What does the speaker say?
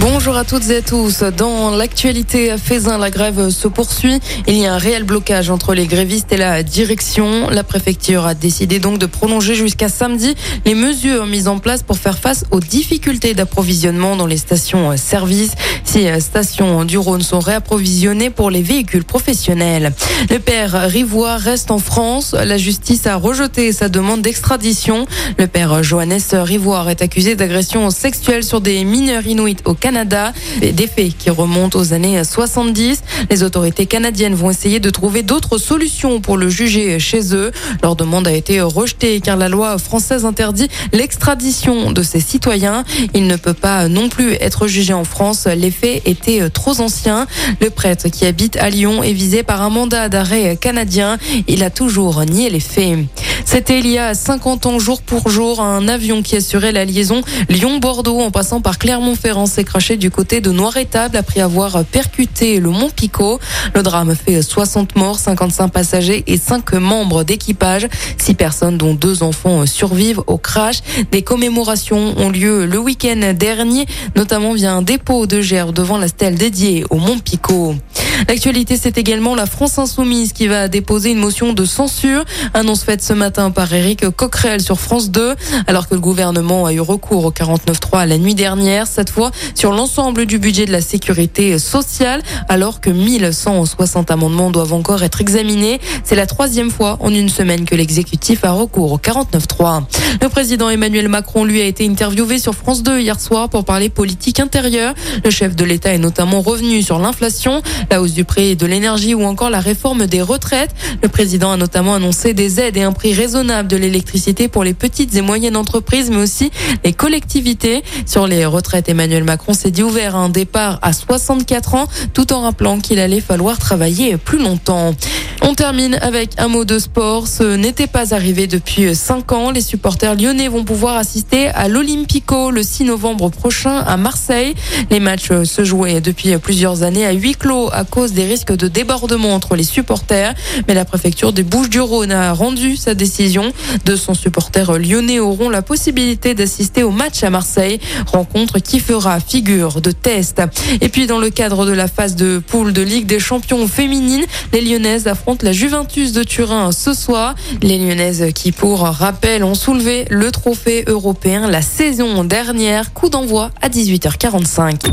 Bonjour à toutes et à tous. Dans l'actualité à Fézin, la grève se poursuit. Il y a un réel blocage entre les grévistes et la direction. La préfecture a décidé donc de prolonger jusqu'à samedi les mesures mises en place pour faire face aux difficultés d'approvisionnement dans les stations-service. Ces stations du Rhône sont réapprovisionnées pour les véhicules professionnels. Le père Rivoire reste en France. La justice a rejeté sa demande d'extradition. Le père Johannes Rivoire est accusé d'agression sexuelle sur des mineurs inuits au Canada. Des faits qui remontent aux années 70. Les autorités canadiennes vont essayer de trouver d'autres solutions pour le juger chez eux. Leur demande a été rejetée car la loi française interdit l'extradition de ses citoyens. Il ne peut pas non plus être jugé en France. Les faits étaient trop anciens. Le prêtre qui habite à Lyon est visé par un mandat d'arrêt canadien. Il a toujours nié les faits. C'était il y a 50 ans, jour pour jour, un avion qui assurait la liaison Lyon-Bordeaux en passant par Clermont-Ferrand s'est craché du côté de Noir-Étable après avoir percuté le Mont Picot. Le drame fait 60 morts, 55 passagers et 5 membres d'équipage. 6 personnes, dont deux enfants, survivent au crash. Des commémorations ont lieu le week-end dernier, notamment via un dépôt de gerbes devant la stèle dédiée au Mont Picot. L'actualité, c'est également la France Insoumise qui va déposer une motion de censure. Annonce faite ce matin par Éric Coquerel sur France 2, alors que le gouvernement a eu recours au 49.3 la nuit dernière, cette fois sur l'ensemble du budget de la sécurité sociale, alors que 1160 amendements doivent encore être examinés. C'est la troisième fois en une semaine que l'exécutif a recours au 49.3. Le président Emmanuel Macron, lui, a été interviewé sur France 2 hier soir pour parler politique intérieure. Le chef de l'État est notamment revenu sur l'inflation, la hausse du prix de l'énergie ou encore la réforme des retraites. Le président a notamment annoncé des aides et un prix raisonnable de l'électricité pour les petites et moyennes entreprises, mais aussi les collectivités. Sur les retraites, Emmanuel Macron s'est dit ouvert à un départ à 64 ans, tout en rappelant qu'il allait falloir travailler plus longtemps. On termine avec un mot de sport. Ce n'était pas arrivé depuis 5 ans. Les supporters lyonnais vont pouvoir assister à l'Olympico le 6 novembre prochain à Marseille. Les matchs se jouaient depuis plusieurs années à huis clos à cause des risques de débordement entre les supporters. Mais la préfecture des Bouches-du-Rhône a rendu sa décision. 200 supporters lyonnais auront la possibilité d'assister au match à Marseille, rencontre qui fera figure de test. Et puis dans le cadre de la phase de poule de Ligue des champions féminines, les Lyonnaises affrontent la Juventus de Turin ce soir. Les Lyonnaises qui, pour rappel, ont soulevé le trophée européen la saison dernière. Coup d'envoi à 18h45.